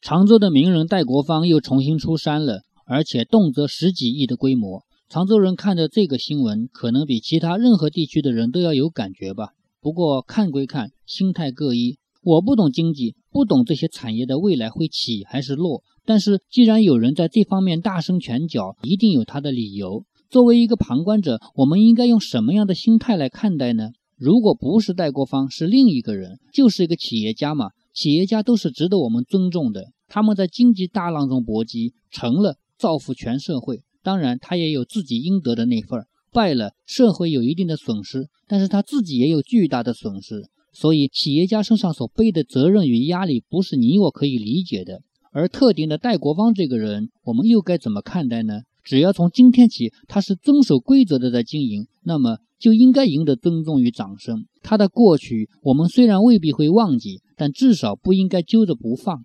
常州的名人戴国芳又重新出山了，而且动辄十几亿的规模。常州人看着这个新闻，可能比其他任何地区的人都要有感觉吧。不过看归看，心态各异。我不懂经济，不懂这些产业的未来会起还是落。但是既然有人在这方面大声拳脚，一定有他的理由。作为一个旁观者，我们应该用什么样的心态来看待呢？如果不是戴国芳，是另一个人，就是一个企业家嘛。企业家都是值得我们尊重的，他们在经济大浪中搏击，成了造福全社会。当然，他也有自己应得的那份儿，败了，社会有一定的损失，但是他自己也有巨大的损失。所以，企业家身上所背的责任与压力，不是你我可以理解的。而特定的戴国芳这个人，我们又该怎么看待呢？只要从今天起，他是遵守规则的在经营，那么就应该赢得尊重与掌声。他的过去，我们虽然未必会忘记，但至少不应该揪着不放。